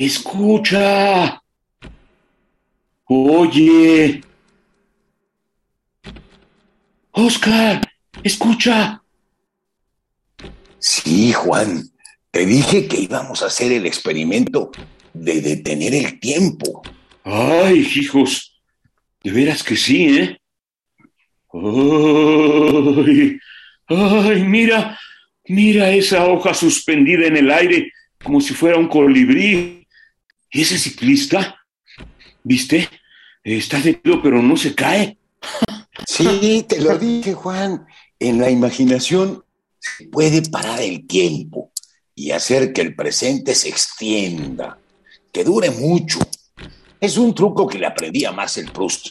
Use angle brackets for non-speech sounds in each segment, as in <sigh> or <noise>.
Escucha. Oye. Oscar, escucha. Sí, Juan. Te dije que íbamos a hacer el experimento de detener el tiempo. Ay, hijos. De veras que sí, ¿eh? Ay, ay, mira, mira esa hoja suspendida en el aire como si fuera un colibrí. ¿Y ese ciclista? ¿Viste? Está detenido, pero no se cae. Sí, te lo dije, Juan. En la imaginación se puede parar el tiempo y hacer que el presente se extienda, que dure mucho. Es un truco que le aprendí a Marcel Proust.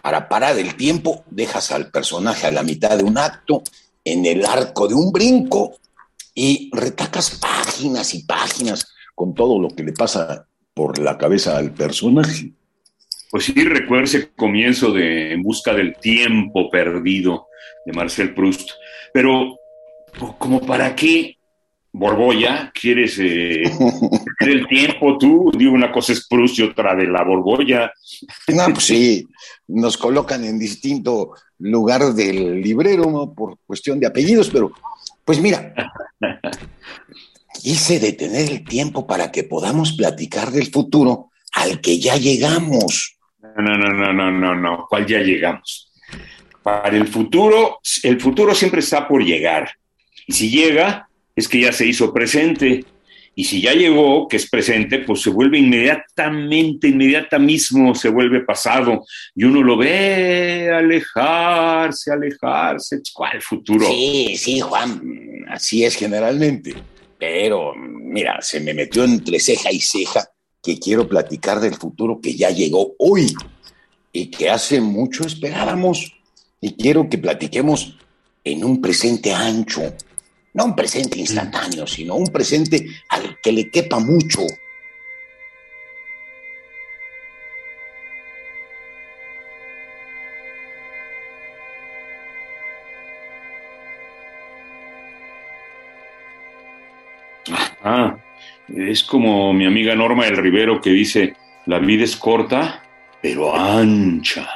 Para parar el tiempo, dejas al personaje a la mitad de un acto, en el arco de un brinco, y retacas páginas y páginas con todo lo que le pasa por la cabeza al personaje. Pues sí, recuerdo ese comienzo de En busca del tiempo perdido de Marcel Proust. Pero, ¿como para qué, Borbolla, quieres eh, <laughs> el tiempo tú? Digo, una cosa es Proust y otra de la Borbolla. No, pues sí, nos colocan en distinto lugar del librero por cuestión de apellidos, pero pues mira, <laughs> quise detener el tiempo para que podamos platicar del futuro al que ya llegamos. No, no, no, no, no, no, ¿cuál ya llegamos? Para el futuro, el futuro siempre está por llegar. Y si llega, es que ya se hizo presente. Y si ya llegó, que es presente, pues se vuelve inmediatamente, inmediata mismo se vuelve pasado. Y uno lo ve alejarse, alejarse. ¿Cuál futuro? Sí, sí, Juan, así es generalmente. Pero, mira, se me metió entre ceja y ceja que quiero platicar del futuro que ya llegó hoy y que hace mucho esperábamos. Y quiero que platiquemos en un presente ancho, no un presente instantáneo, sino un presente al que le quepa mucho. Es como mi amiga Norma del Rivero que dice, la vida es corta, pero ancha.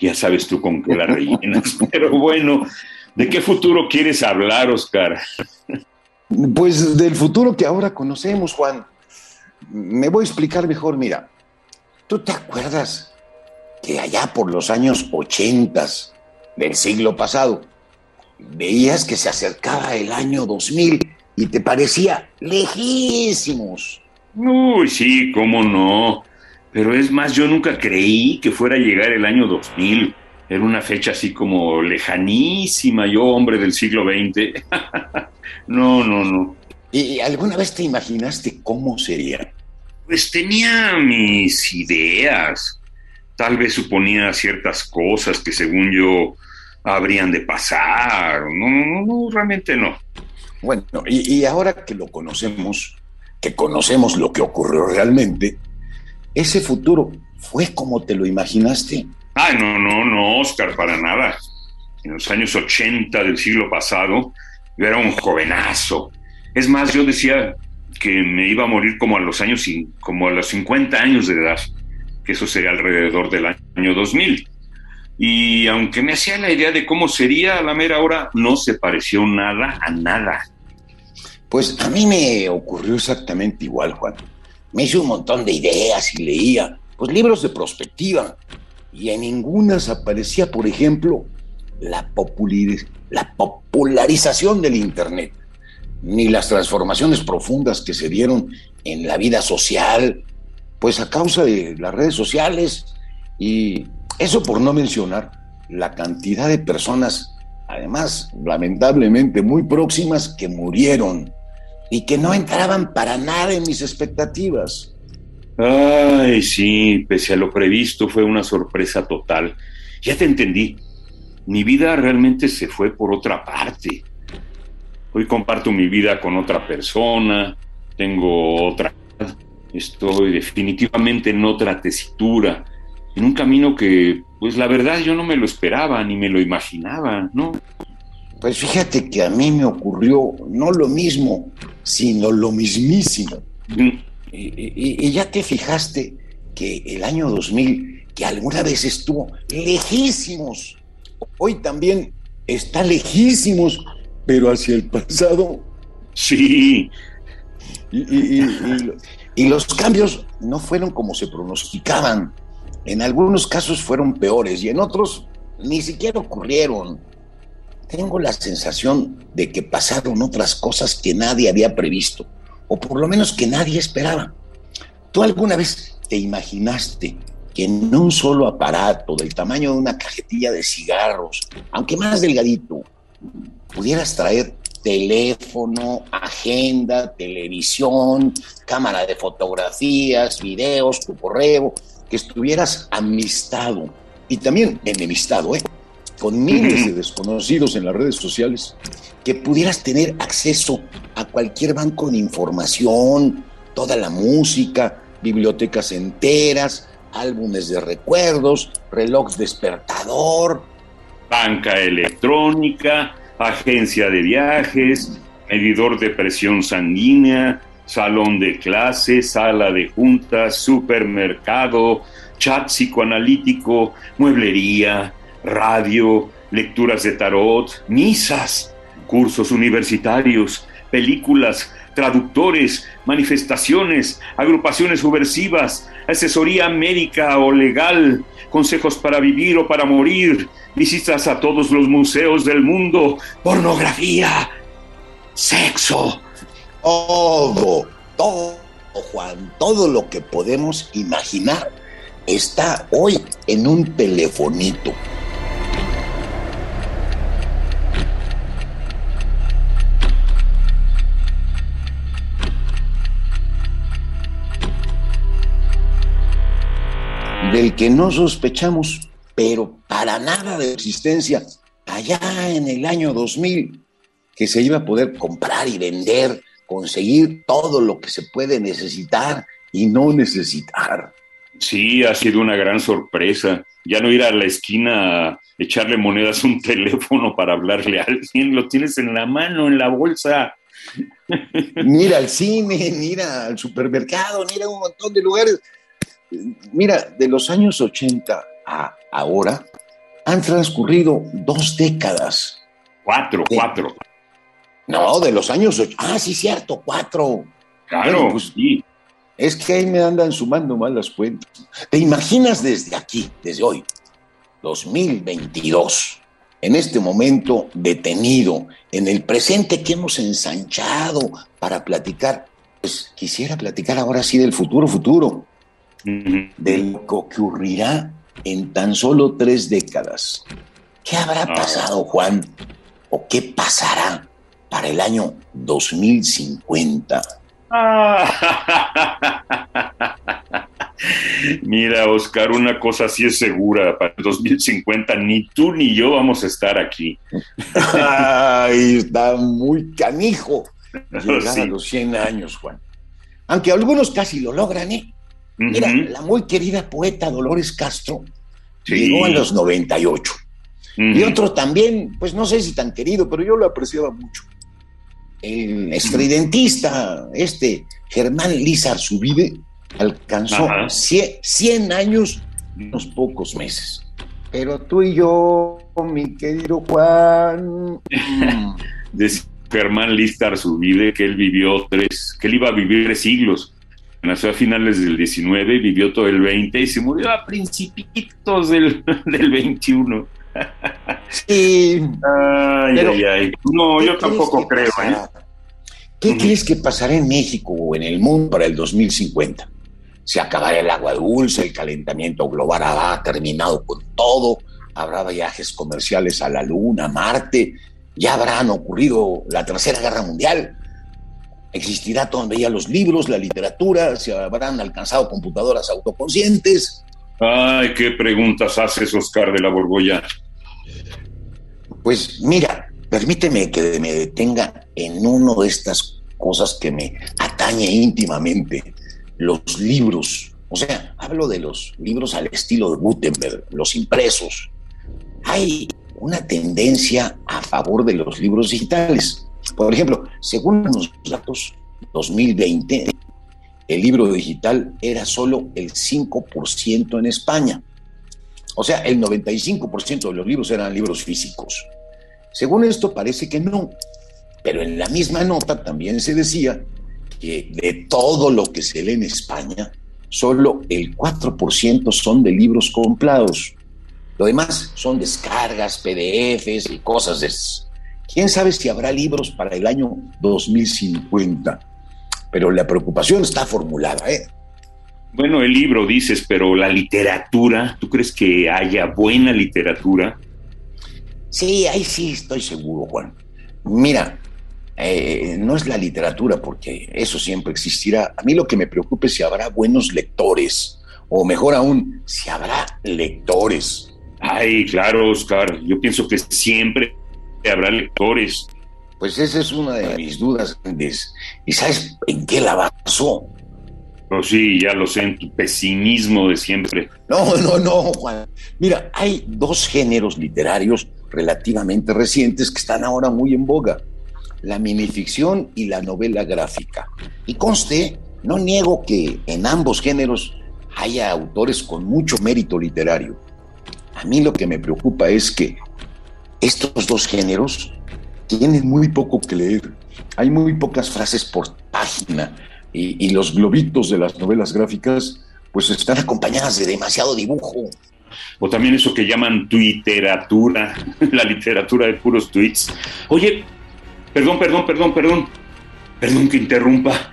Ya sabes tú con qué la rellenas. <laughs> pero bueno, ¿de qué futuro quieres hablar, Oscar? Pues del futuro que ahora conocemos, Juan. Me voy a explicar mejor, mira. ¿Tú te acuerdas que allá por los años 80 del siglo pasado veías que se acercaba el año 2000 y te parecía lejísimos? Uy, sí, cómo no. Pero es más, yo nunca creí que fuera a llegar el año 2000. Era una fecha así como lejanísima, yo hombre del siglo XX. <laughs> no, no, no. ¿Y alguna vez te imaginaste cómo sería? Pues tenía mis ideas. Tal vez suponía ciertas cosas que según yo habrían de pasar. No, no, no, realmente no. Bueno, y, ahora que lo conocemos, que conocemos lo que ocurrió realmente, ese futuro fue como te lo imaginaste. Ay, no, no, no, Oscar, para nada. En los años 80 del siglo pasado, yo era un jovenazo. Es más, yo decía que me iba a morir como a los años, como a los 50 años de edad, que eso sería alrededor del año 2000. Y aunque me hacía la idea de cómo sería a la mera hora, no se pareció nada a nada. Pues a mí me ocurrió exactamente igual, Juan. Me hice un montón de ideas y leía, pues libros de prospectiva, y en ninguna aparecía, por ejemplo, la, la popularización del Internet, ni las transformaciones profundas que se dieron en la vida social, pues a causa de las redes sociales y eso por no mencionar la cantidad de personas, además lamentablemente muy próximas, que murieron y que no entraban para nada en mis expectativas. Ay, sí, pese a lo previsto fue una sorpresa total. Ya te entendí. Mi vida realmente se fue por otra parte. Hoy comparto mi vida con otra persona, tengo otra... Estoy definitivamente en otra tesitura, en un camino que, pues la verdad, yo no me lo esperaba ni me lo imaginaba, ¿no? Pues fíjate que a mí me ocurrió no lo mismo, sino lo mismísimo. Mm. Y, y, ya te fijaste que el año 2000, que alguna vez estuvo lejísimos, hoy también está lejísimos, pero hacia el pasado. Sí. Y, y, los cambios no fueron como se pronosticaban. En algunos casos fueron peores y en otros ni siquiera ocurrieron. Tengo la sensación de que pasaron otras cosas que nadie había previsto, o por lo menos que nadie esperaba. ¿Tú alguna vez te imaginaste que en un solo aparato del tamaño de una cajetilla de cigarros, aunque más delgadito, pudieras traer teléfono, agenda, televisión, cámara de fotografías, videos, tu correo, que estuvieras amistado y también enemistado, ¿eh? con miles de desconocidos en las redes sociales, que pudieras tener acceso a cualquier banco de información, toda la música, bibliotecas enteras, álbumes de recuerdos, reloj despertador. Banca electrónica, agencia de viajes, medidor de presión sanguínea, salón de clase, sala de juntas, supermercado, chat psicoanalítico, mueblería, radio, lecturas de tarot, misas, cursos universitarios, películas, traductores, manifestaciones, agrupaciones subversivas, asesoría médica o legal, consejos para vivir o para morir, visitas a todos los museos del mundo, pornografía, sexo. Todo, todo, Juan, todo lo que podemos imaginar está hoy en un telefonito. del que no sospechamos, pero para nada de existencia, allá en el año 2000, que se iba a poder comprar y vender, conseguir todo lo que se puede necesitar y no necesitar. Sí, ha sido una gran sorpresa. Ya no ir a la esquina a echarle monedas a un <laughs> teléfono para hablarle a alguien, lo tienes en la mano, en la bolsa. <laughs> Mira al cine, mira al supermercado, mira un montón de lugares Mira, de los años 80 a ahora han transcurrido dos décadas. Cuatro, cuatro. No, de los años 80. Ah, sí, cierto, cuatro. Claro, pues sí. Es que ahí me andan sumando mal las cuentas. ¿Te imaginas desde aquí, desde hoy, 2022, en este momento detenido, en el presente que hemos ensanchado para platicar? Pues quisiera platicar ahora sí del futuro, futuro de lo que ocurrirá en tan solo tres décadas. ¿Qué habrá ah. pasado, Juan? ¿O qué pasará para el año 2050? <laughs> Mira, Oscar, una cosa sí es segura, para el 2050 ni tú ni yo vamos a estar aquí. <laughs> Ay, está muy canijo <laughs> llegar a los 100 años, Juan. Aunque algunos casi lo logran, ¿eh? Mira, la muy querida poeta Dolores Castro llegó a los 98. Y otro también, pues no sé si tan querido, pero yo lo apreciaba mucho. El estridentista, este Germán Lizar Subide, alcanzó 100, años en unos pocos meses. Pero tú y yo, mi querido Juan. <laughs> de Germán Lizar Subide que él vivió tres, que él iba a vivir tres siglos nació a finales del 19, vivió todo el 20 y se murió a principitos del, <laughs> del 21. Sí. Ay, ay, ay. No, yo tampoco creo. ¿eh? ¿Qué crees que pasará en México o en el mundo para el 2050? se acabará el agua dulce, el calentamiento global habrá terminado con todo, habrá viajes comerciales a la Luna, a Marte, ya habrán ocurrido la Tercera Guerra Mundial, existirá todavía los libros, la literatura, se habrán alcanzado computadoras autoconscientes. Ay, qué preguntas haces, Oscar de la Borgoya. Pues mira, permíteme que me detenga en una de estas cosas que me atañe íntimamente, los libros. O sea, hablo de los libros al estilo de Gutenberg, los impresos. Hay una tendencia a favor de los libros digitales. Por ejemplo, según los datos 2020, el libro digital era solo el 5% en España. O sea, el 95% de los libros eran libros físicos. Según esto parece que no, pero en la misma nota también se decía que de todo lo que se lee en España, solo el 4% son de libros comprados. Lo demás son descargas, PDFs y cosas de esas. ¿Quién sabe si habrá libros para el año 2050? Pero la preocupación está formulada, ¿eh? Bueno, el libro dices, pero la literatura, ¿tú crees que haya buena literatura? Sí, ahí sí estoy seguro, Juan. Mira, eh, no es la literatura, porque eso siempre existirá. A mí lo que me preocupa es si habrá buenos lectores, o mejor aún, si habrá lectores. Ay, claro, Oscar, yo pienso que siempre habrá lectores. Pues esa es una de mis dudas grandes. ¿Y sabes en qué la basó? Pues sí, ya lo sé, en tu pesimismo de siempre. No, no, no, Juan. Mira, hay dos géneros literarios relativamente recientes que están ahora muy en boga. La minificción y la novela gráfica. Y conste, no niego que en ambos géneros haya autores con mucho mérito literario. A mí lo que me preocupa es que estos dos géneros tienen muy poco que leer. Hay muy pocas frases por página y, los globitos de las novelas gráficas pues están acompañadas de demasiado dibujo. O también eso que llaman twitteratura, <laughs> la literatura de puros tweets. Oye, perdón, perdón, perdón, perdón, perdón que interrumpa,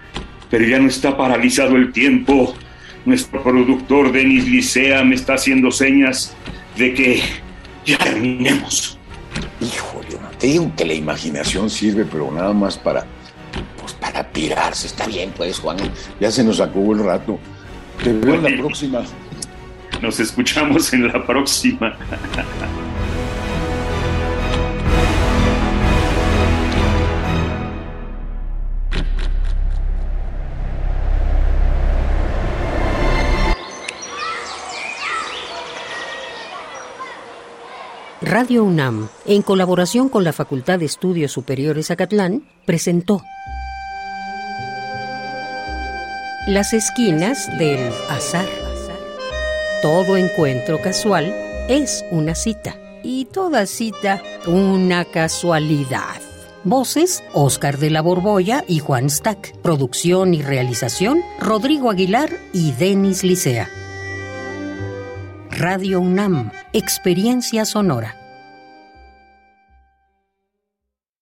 pero ya no está paralizado el tiempo. Nuestro productor Denis Licea me está haciendo señas de que ya terminemos. Híjole, te digo que la imaginación sirve, pero nada más para, pues para pirarse. Está bien, pues, Juan, ya se nos acabó el rato. Te veo en la próxima. Nos escuchamos en la próxima. Radio UNAM, en colaboración con la Facultad de Estudios Superiores Acatlán, presentó Las esquinas del azar. Todo encuentro casual es una cita y toda cita una casualidad. Voces, Oscar de la Borbolla y Juan Stack. Producción y realización, Rodrigo Aguilar y Denis Licea. Radio UNAM, Experiencia Sonora.